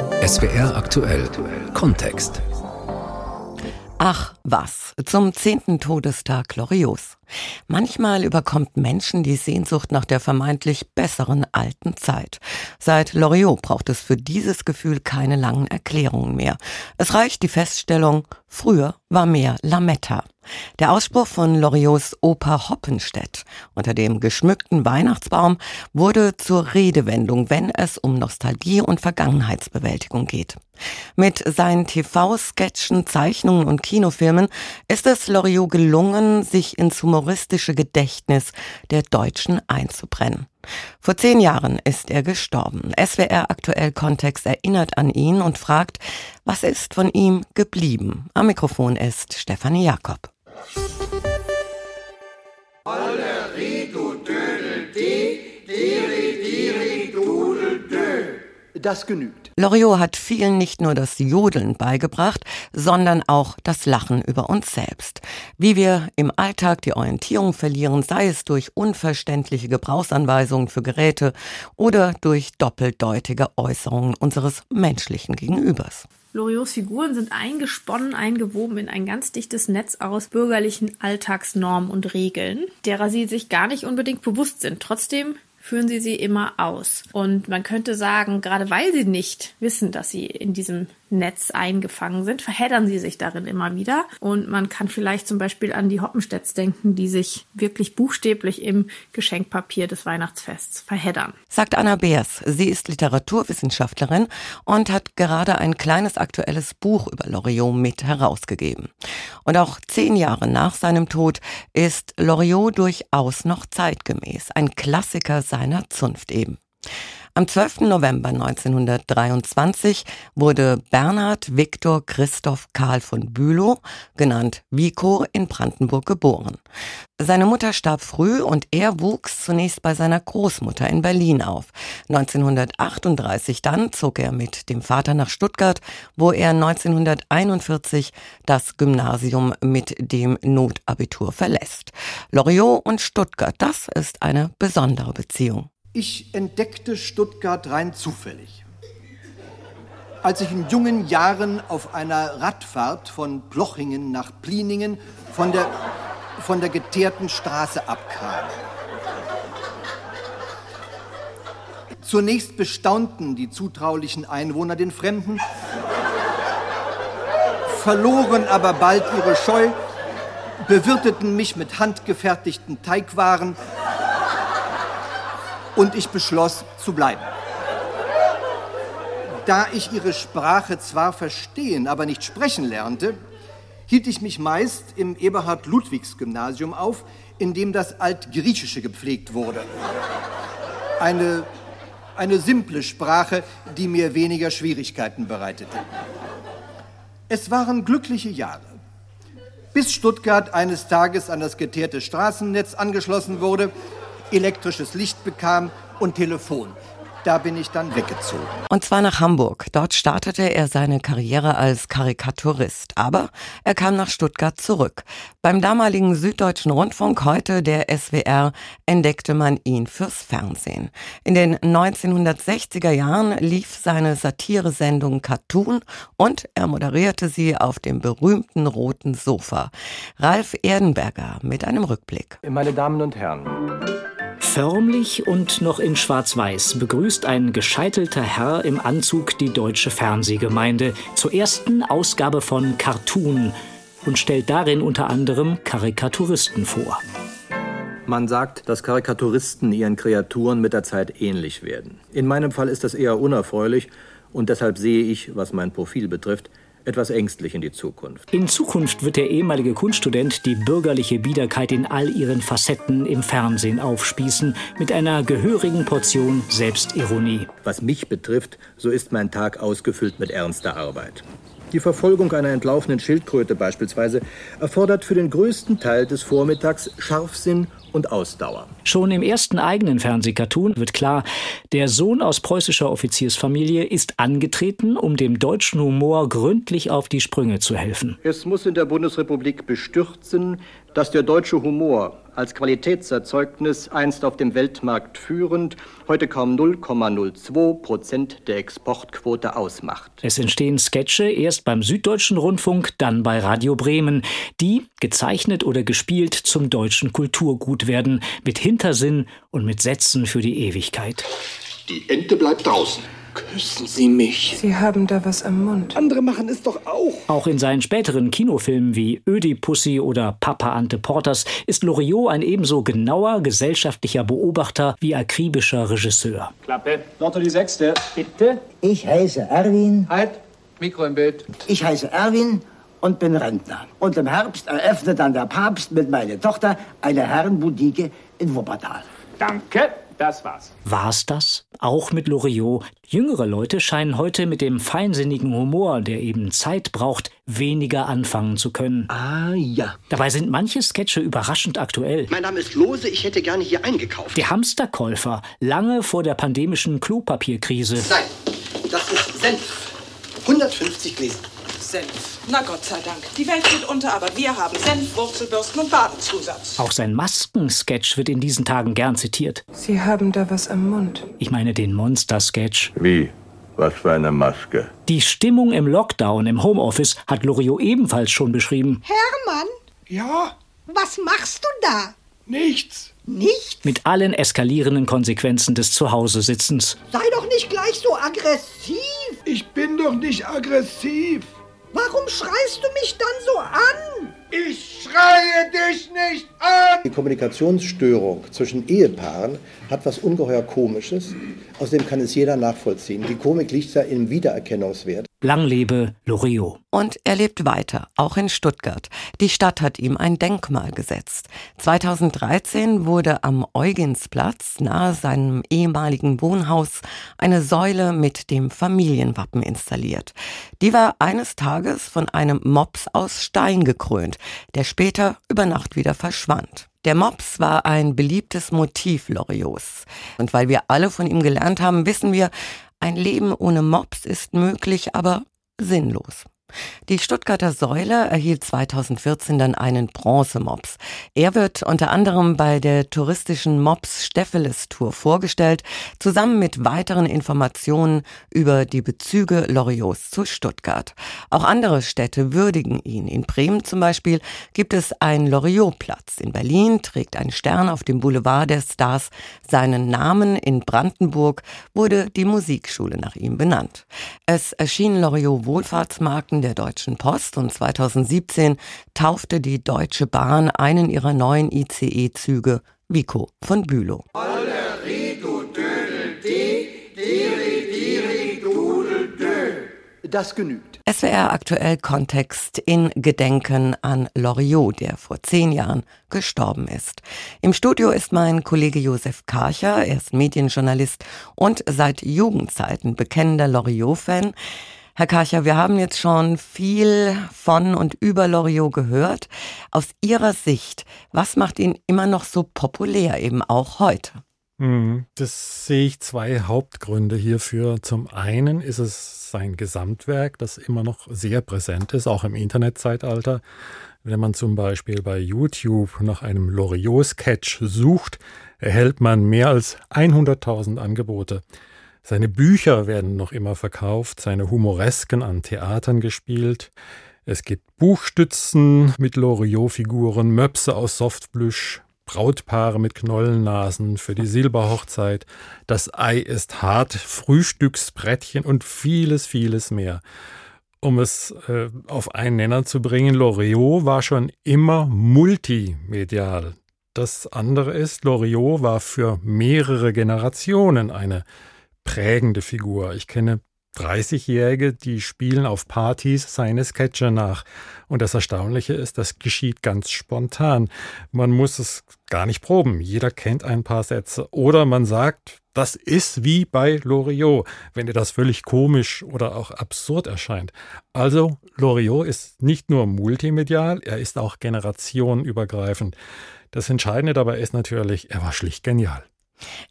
SWR aktuell Kontext. Ach was, zum zehnten Todestag Loriots. Manchmal überkommt Menschen die Sehnsucht nach der vermeintlich besseren alten Zeit. Seit Loriot braucht es für dieses Gefühl keine langen Erklärungen mehr. Es reicht die Feststellung, früher war mehr Lametta. Der Ausspruch von Loriots Oper Hoppenstedt unter dem geschmückten Weihnachtsbaum wurde zur Redewendung, wenn es um Nostalgie und Vergangenheitsbewältigung geht. Mit seinen TV-Sketchen, Zeichnungen und Kinofilmen ist es Loriot gelungen, sich ins humoristische Gedächtnis der Deutschen einzubrennen. Vor zehn Jahren ist er gestorben. SWR aktuell Kontext erinnert an ihn und fragt, was ist von ihm geblieben? Am Mikrofon ist Stefanie Jakob. Das genügt. Loriot hat vielen nicht nur das Jodeln beigebracht, sondern auch das Lachen über uns selbst. Wie wir im Alltag die Orientierung verlieren, sei es durch unverständliche Gebrauchsanweisungen für Geräte oder durch doppeldeutige Äußerungen unseres menschlichen Gegenübers. Loriots Figuren sind eingesponnen, eingewoben in ein ganz dichtes Netz aus bürgerlichen Alltagsnormen und Regeln, derer sie sich gar nicht unbedingt bewusst sind. Trotzdem führen sie sie immer aus. Und man könnte sagen, gerade weil sie nicht wissen, dass sie in diesem Netz eingefangen sind, verheddern sie sich darin immer wieder. Und man kann vielleicht zum Beispiel an die Hoppenstedts denken, die sich wirklich buchstäblich im Geschenkpapier des Weihnachtsfests verheddern. Sagt Anna Beers. Sie ist Literaturwissenschaftlerin und hat gerade ein kleines aktuelles Buch über Loriot mit herausgegeben. Und auch zehn Jahre nach seinem Tod ist Loriot durchaus noch zeitgemäß, ein Klassiker seiner Zunft eben. Am 12. November 1923 wurde Bernhard Viktor Christoph Karl von Bülow, genannt Vico, in Brandenburg geboren. Seine Mutter starb früh und er wuchs zunächst bei seiner Großmutter in Berlin auf. 1938 dann zog er mit dem Vater nach Stuttgart, wo er 1941 das Gymnasium mit dem Notabitur verlässt. Loriot und Stuttgart, das ist eine besondere Beziehung. Ich entdeckte Stuttgart rein zufällig. Als ich in jungen Jahren auf einer Radfahrt von Plochingen nach Pliningen von der, von der geteerten Straße abkam. Zunächst bestaunten die zutraulichen Einwohner den Fremden, verloren aber bald ihre Scheu, bewirteten mich mit handgefertigten Teigwaren und ich beschloss zu bleiben. Da ich ihre Sprache zwar verstehen, aber nicht sprechen lernte, hielt ich mich meist im Eberhard-Ludwigs-Gymnasium auf, in dem das Altgriechische gepflegt wurde. Eine, eine simple Sprache, die mir weniger Schwierigkeiten bereitete. Es waren glückliche Jahre, bis Stuttgart eines Tages an das geteerte Straßennetz angeschlossen wurde elektrisches Licht bekam und Telefon. Da bin ich dann weggezogen. Und zwar nach Hamburg. Dort startete er seine Karriere als Karikaturist. Aber er kam nach Stuttgart zurück. Beim damaligen Süddeutschen Rundfunk, heute der SWR, entdeckte man ihn fürs Fernsehen. In den 1960er Jahren lief seine Satiresendung Cartoon und er moderierte sie auf dem berühmten roten Sofa. Ralf Erdenberger mit einem Rückblick. Meine Damen und Herren. Förmlich und noch in Schwarz-Weiß begrüßt ein gescheitelter Herr im Anzug die deutsche Fernsehgemeinde zur ersten Ausgabe von Cartoon und stellt darin unter anderem Karikaturisten vor. Man sagt, dass Karikaturisten ihren Kreaturen mit der Zeit ähnlich werden. In meinem Fall ist das eher unerfreulich und deshalb sehe ich, was mein Profil betrifft, etwas ängstlich in die Zukunft. In Zukunft wird der ehemalige Kunststudent die bürgerliche Biederkeit in all ihren Facetten im Fernsehen aufspießen, mit einer gehörigen Portion Selbstironie. Was mich betrifft, so ist mein Tag ausgefüllt mit ernster Arbeit. Die Verfolgung einer entlaufenen Schildkröte beispielsweise erfordert für den größten Teil des Vormittags Scharfsinn und Ausdauer. Schon im ersten eigenen Fernsehcartoon wird klar, der Sohn aus preußischer Offiziersfamilie ist angetreten, um dem deutschen Humor gründlich auf die Sprünge zu helfen. Es muss in der Bundesrepublik bestürzen, dass der deutsche Humor als Qualitätserzeugnis einst auf dem Weltmarkt führend, heute kaum 0,02 Prozent der Exportquote ausmacht. Es entstehen Sketche erst beim Süddeutschen Rundfunk, dann bei Radio Bremen, die, gezeichnet oder gespielt, zum deutschen Kulturgut werden, mit Hintersinn und mit Sätzen für die Ewigkeit. Die Ente bleibt draußen. Küssen Sie mich. Sie haben da was am Mund. Andere machen es doch auch. Auch in seinen späteren Kinofilmen wie Ödipussy oder Papa Ante Porters ist Loriot ein ebenso genauer gesellschaftlicher Beobachter wie akribischer Regisseur. Klappe. Lotto die Sechste. Bitte. Ich heiße Erwin. Halt. Mikro im Bild. Ich heiße Erwin und bin Rentner. Und im Herbst eröffnet dann der Papst mit meiner Tochter eine Herrenboutique in Wuppertal. Danke. Das war's. War's das? Auch mit Loriot. Jüngere Leute scheinen heute mit dem feinsinnigen Humor, der eben Zeit braucht, weniger anfangen zu können. Ah, ja. Dabei sind manche Sketche überraschend aktuell. Mein Name ist Lose, ich hätte gerne hier eingekauft. Der Hamsterkäufer, lange vor der pandemischen Klopapierkrise. Nein, das ist Senf. 150 Gläser. Senf. Na Gott sei Dank. Die Welt geht unter, aber wir haben Senf, Wurzelbürsten und Badezusatz. Auch sein Maskensketch wird in diesen Tagen gern zitiert. Sie haben da was am Mund. Ich meine den Monster-Sketch. Wie? Was für eine Maske? Die Stimmung im Lockdown im Homeoffice hat Loriot ebenfalls schon beschrieben. Hermann? Ja? Was machst du da? Nichts. Nichts? Mit allen eskalierenden Konsequenzen des Zuhause-Sitzens. Sei doch nicht gleich so aggressiv. Ich bin doch nicht aggressiv. Warum schreist du mich dann so an? Ich schreie dich nicht an! Die Kommunikationsstörung zwischen Ehepaaren hat was ungeheuer Komisches. Außerdem kann es jeder nachvollziehen. Die Komik liegt ja im Wiedererkennungswert. Lang lebe Loriot. Und er lebt weiter, auch in Stuttgart. Die Stadt hat ihm ein Denkmal gesetzt. 2013 wurde am Eugensplatz nahe seinem ehemaligen Wohnhaus eine Säule mit dem Familienwappen installiert. Die war eines Tages von einem Mops aus Stein gekrönt, der später über Nacht wieder verschwand. Der Mops war ein beliebtes Motiv Loriots. Und weil wir alle von ihm gelernt haben, wissen wir, ein Leben ohne Mops ist möglich, aber sinnlos. Die Stuttgarter Säule erhielt 2014 dann einen Bronzemops. Er wird unter anderem bei der touristischen Mops Steffeles Tour vorgestellt, zusammen mit weiteren Informationen über die Bezüge Loriots zu Stuttgart. Auch andere Städte würdigen ihn. In Bremen zum Beispiel gibt es einen Loriot-Platz. In Berlin trägt ein Stern auf dem Boulevard der Stars seinen Namen. In Brandenburg wurde die Musikschule nach ihm benannt. Es erschienen Loriot Der Deutschen Post und 2017 taufte die Deutsche Bahn einen ihrer neuen ICE-Züge Vico von Bülow. Das genügt. SWR aktuell Kontext in Gedenken an Loriot, der vor zehn Jahren gestorben ist. Im Studio ist mein Kollege Josef Karcher, er ist Medienjournalist und seit Jugendzeiten bekennender Loriot-Fan. Herr Karcher, wir haben jetzt schon viel von und über Loriot gehört. Aus Ihrer Sicht, was macht ihn immer noch so populär, eben auch heute? Das sehe ich zwei Hauptgründe hierfür. Zum einen ist es sein Gesamtwerk, das immer noch sehr präsent ist, auch im Internetzeitalter. Wenn man zum Beispiel bei YouTube nach einem Loriot-Sketch sucht, erhält man mehr als 100.000 Angebote. Seine Bücher werden noch immer verkauft, seine Humoresken an Theatern gespielt. Es gibt Buchstützen mit Loriot-Figuren, Möpse aus Softplüsch, Brautpaare mit Knollennasen für die Silberhochzeit, das Ei ist hart, Frühstücksbrettchen und vieles, vieles mehr. Um es äh, auf einen Nenner zu bringen, Loriot war schon immer multimedial. Das andere ist, Loriot war für mehrere Generationen eine prägende Figur. Ich kenne 30-Jährige, die spielen auf Partys seine Sketche nach. Und das Erstaunliche ist, das geschieht ganz spontan. Man muss es gar nicht proben. Jeder kennt ein paar Sätze. Oder man sagt, das ist wie bei Loriot, wenn dir das völlig komisch oder auch absurd erscheint. Also, Loriot ist nicht nur multimedial, er ist auch generationenübergreifend. Das Entscheidende dabei ist natürlich, er war schlicht genial.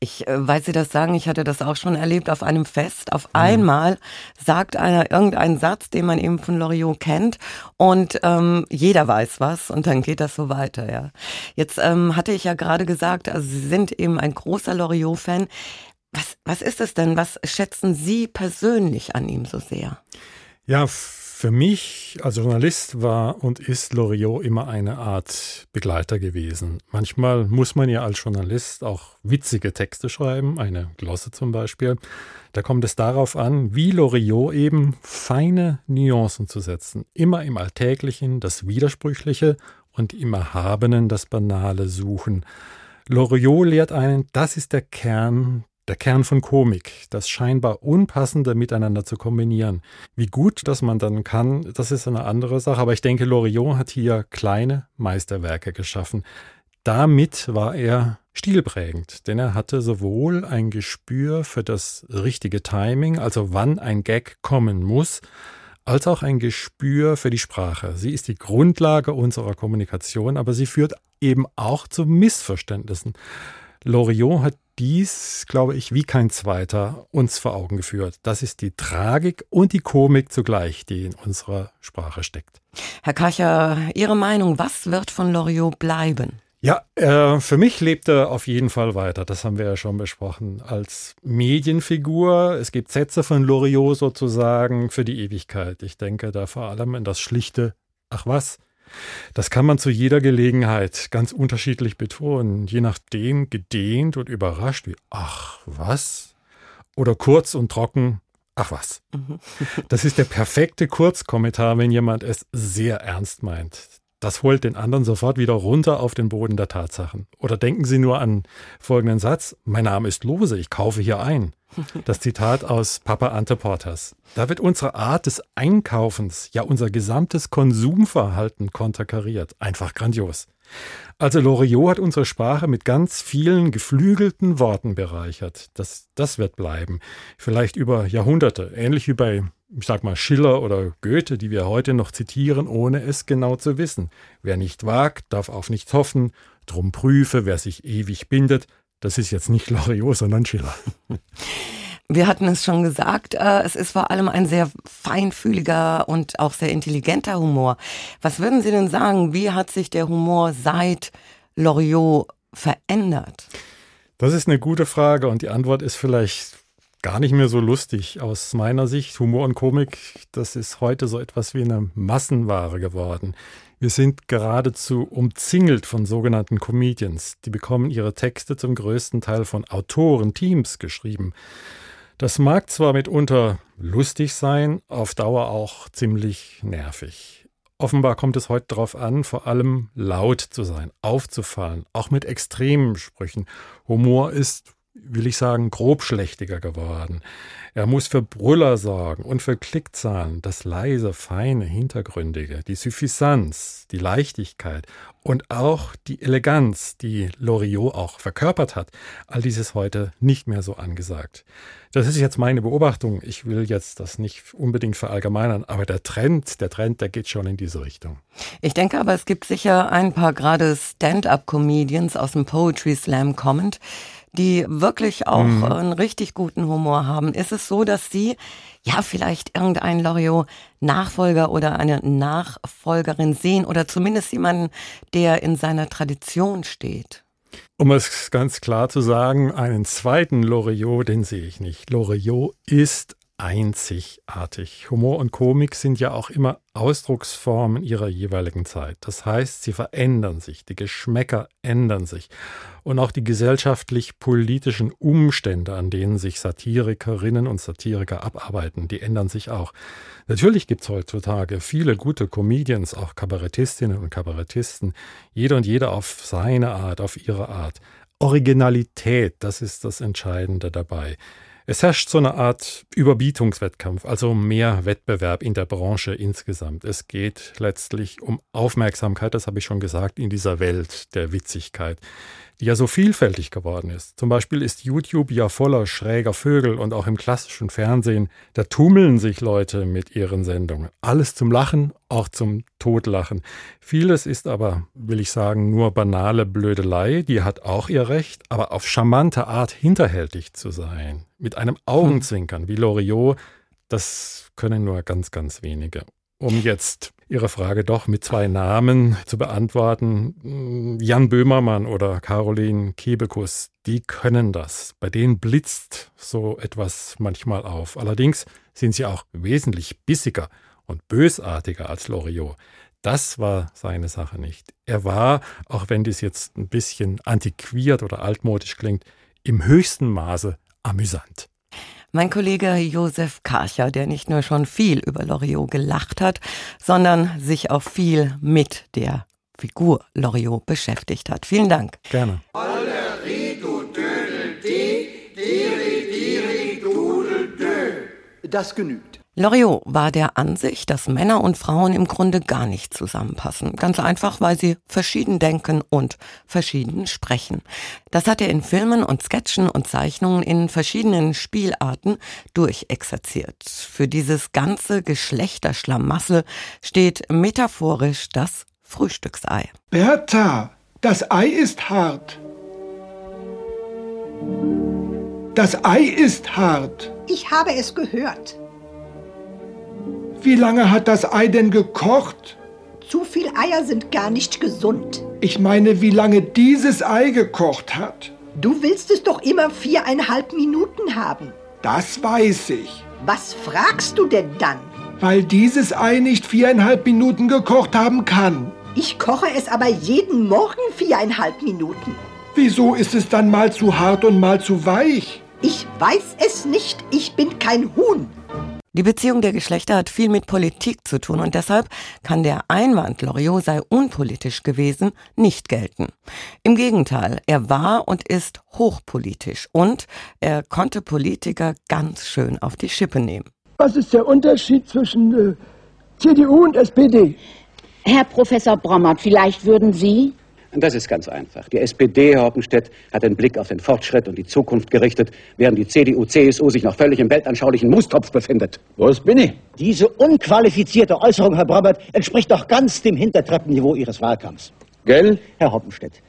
Ich, äh, weil Sie das sagen, ich hatte das auch schon erlebt auf einem Fest. Auf einmal sagt einer irgendeinen Satz, den man eben von Loriot kennt und ähm, jeder weiß was und dann geht das so weiter, ja. Jetzt ähm, hatte ich ja gerade gesagt, also Sie sind eben ein großer Loriot-Fan. Was, was ist es denn? Was schätzen Sie persönlich an ihm so sehr? Ja, für mich als Journalist war und ist Loriot immer eine Art Begleiter gewesen. Manchmal muss man ja als Journalist auch witzige Texte schreiben, eine Glosse zum Beispiel. Da kommt es darauf an, wie Loriot eben feine Nuancen zu setzen. Immer im Alltäglichen das Widersprüchliche und im Erhabenen das Banale suchen. Loriot lehrt einen, das ist der Kern der Kern von Komik, das scheinbar Unpassende miteinander zu kombinieren. Wie gut das man dann kann, das ist eine andere Sache, aber ich denke, Loriot hat hier kleine Meisterwerke geschaffen. Damit war er stilprägend, denn er hatte sowohl ein Gespür für das richtige Timing, also wann ein Gag kommen muss, als auch ein Gespür für die Sprache. Sie ist die Grundlage unserer Kommunikation, aber sie führt eben auch zu Missverständnissen. Loriot hat dies, glaube ich, wie kein zweiter uns vor Augen geführt. Das ist die Tragik und die Komik zugleich, die in unserer Sprache steckt. Herr Kacher, Ihre Meinung, was wird von Loriot bleiben? Ja, äh, für mich lebt er auf jeden Fall weiter. Das haben wir ja schon besprochen. Als Medienfigur. Es gibt Sätze von Loriot sozusagen für die Ewigkeit. Ich denke da vor allem in das schlichte Ach was, das kann man zu jeder Gelegenheit ganz unterschiedlich betonen, je nachdem gedehnt und überrascht wie ach was oder kurz und trocken ach was. Mhm. Das ist der perfekte Kurzkommentar, wenn jemand es sehr ernst meint. Das holt den anderen sofort wieder runter auf den Boden der Tatsachen. Oder denken Sie nur an folgenden Satz. Mein Name ist Lose, ich kaufe hier ein. Das Zitat aus Papa Ante Portas. Da wird unsere Art des Einkaufens, ja unser gesamtes Konsumverhalten konterkariert. Einfach grandios. Also Loriot hat unsere Sprache mit ganz vielen geflügelten Worten bereichert. Das, das wird bleiben. Vielleicht über Jahrhunderte. Ähnlich wie bei ich sag mal, Schiller oder Goethe, die wir heute noch zitieren, ohne es genau zu wissen. Wer nicht wagt, darf auf nichts hoffen, drum prüfe, wer sich ewig bindet. Das ist jetzt nicht Loriot, sondern Schiller. Wir hatten es schon gesagt, äh, es ist vor allem ein sehr feinfühliger und auch sehr intelligenter Humor. Was würden Sie denn sagen, wie hat sich der Humor seit Loriot verändert? Das ist eine gute Frage und die Antwort ist vielleicht gar nicht mehr so lustig aus meiner Sicht. Humor und Komik, das ist heute so etwas wie eine Massenware geworden. Wir sind geradezu umzingelt von sogenannten Comedians. Die bekommen ihre Texte zum größten Teil von Autoren, Teams geschrieben. Das mag zwar mitunter lustig sein, auf Dauer auch ziemlich nervig. Offenbar kommt es heute darauf an, vor allem laut zu sein, aufzufallen, auch mit extremen Sprüchen. Humor ist will ich sagen, grobschlächtiger geworden. Er muss für Brüller sorgen und für Klickzahlen, das leise, feine, hintergründige, die Suffisanz, die Leichtigkeit und auch die Eleganz, die Loriot auch verkörpert hat. All dies ist heute nicht mehr so angesagt. Das ist jetzt meine Beobachtung. Ich will jetzt das nicht unbedingt verallgemeinern, aber der Trend, der Trend, der geht schon in diese Richtung. Ich denke aber, es gibt sicher ein paar gerade Stand-up-Comedians aus dem Poetry Slam kommend, die wirklich auch mhm. einen richtig guten Humor haben. Ist es so, dass Sie ja vielleicht irgendeinen Loriot-Nachfolger oder eine Nachfolgerin sehen oder zumindest jemanden, der in seiner Tradition steht? Um es ganz klar zu sagen, einen zweiten Loriot, den sehe ich nicht. Loriot ist einzigartig. Humor und Komik sind ja auch immer Ausdrucksformen ihrer jeweiligen Zeit. Das heißt, sie verändern sich, die Geschmäcker ändern sich und auch die gesellschaftlich-politischen Umstände, an denen sich Satirikerinnen und Satiriker abarbeiten, die ändern sich auch. Natürlich gibt es heutzutage viele gute Comedians, auch Kabarettistinnen und Kabarettisten, jeder und jeder auf seine Art, auf ihre Art. Originalität, das ist das Entscheidende dabei. Es herrscht so eine Art Überbietungswettkampf, also mehr Wettbewerb in der Branche insgesamt. Es geht letztlich um Aufmerksamkeit, das habe ich schon gesagt, in dieser Welt der Witzigkeit. Ja so vielfältig geworden ist. Zum Beispiel ist YouTube ja voller schräger Vögel und auch im klassischen Fernsehen, da tummeln sich Leute mit ihren Sendungen. Alles zum Lachen, auch zum Totlachen. Vieles ist aber, will ich sagen, nur banale Blödelei, die hat auch ihr Recht, aber auf charmante Art hinterhältig zu sein, mit einem Augenzwinkern wie Loriot, das können nur ganz, ganz wenige. Um jetzt Ihre Frage doch mit zwei Namen zu beantworten. Jan Böhmermann oder Caroline Kebekus, die können das. Bei denen blitzt so etwas manchmal auf. Allerdings sind sie auch wesentlich bissiger und bösartiger als Loriot. Das war seine Sache nicht. Er war, auch wenn dies jetzt ein bisschen antiquiert oder altmodisch klingt, im höchsten Maße amüsant. Mein Kollege Josef Karcher, der nicht nur schon viel über Loriot gelacht hat, sondern sich auch viel mit der Figur Loriot beschäftigt hat. Vielen Dank. Gerne. Das genügt. Loriot war der Ansicht, dass Männer und Frauen im Grunde gar nicht zusammenpassen. Ganz einfach, weil sie verschieden denken und verschieden sprechen. Das hat er in Filmen und Sketchen und Zeichnungen in verschiedenen Spielarten durchexerziert. Für dieses ganze Geschlechterschlamassel steht metaphorisch das Frühstücksei. Bertha, das Ei ist hart. Das Ei ist hart. Ich habe es gehört. Wie lange hat das Ei denn gekocht? Zu viel Eier sind gar nicht gesund. Ich meine, wie lange dieses Ei gekocht hat. Du willst es doch immer viereinhalb Minuten haben. Das weiß ich. Was fragst du denn dann? Weil dieses Ei nicht viereinhalb Minuten gekocht haben kann. Ich koche es aber jeden Morgen viereinhalb Minuten. Wieso ist es dann mal zu hart und mal zu weich? Ich weiß es nicht. Ich bin kein Huhn. Die Beziehung der Geschlechter hat viel mit Politik zu tun und deshalb kann der Einwand, Loriot sei unpolitisch gewesen, nicht gelten. Im Gegenteil, er war und ist hochpolitisch und er konnte Politiker ganz schön auf die Schippe nehmen. Was ist der Unterschied zwischen äh, CDU und SPD? Herr Professor Brommert, vielleicht würden Sie das ist ganz einfach. Die SPD, Herr Hoppenstedt, hat den Blick auf den Fortschritt und die Zukunft gerichtet, während die CDU, CSU sich noch völlig im weltanschaulichen Mustopf befindet. Was bin ich? Diese unqualifizierte Äußerung, Herr Brabert, entspricht doch ganz dem Hintertreppenniveau Ihres Wahlkampfs. Gell? Herr Hoppenstedt,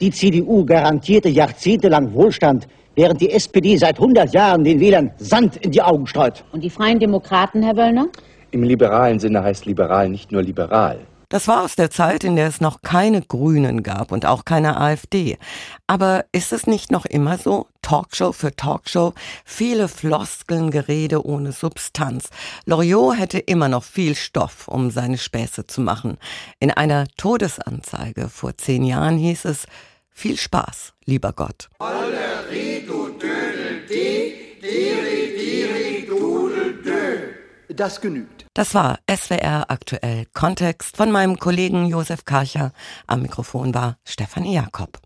die CDU garantierte jahrzehntelang Wohlstand, während die SPD seit 100 Jahren den Wählern Sand in die Augen streut. Und die Freien Demokraten, Herr Wöllner? Im liberalen Sinne heißt liberal nicht nur liberal. Das war aus der Zeit, in der es noch keine Grünen gab und auch keine AfD. Aber ist es nicht noch immer so? Talkshow für Talkshow, viele Floskeln, Gerede ohne Substanz. Loriot hätte immer noch viel Stoff, um seine Späße zu machen. In einer Todesanzeige vor zehn Jahren hieß es, viel Spaß, lieber Gott. Das genügt. Das war SWR aktuell Kontext von meinem Kollegen Josef Karcher. Am Mikrofon war Stefanie Jakob.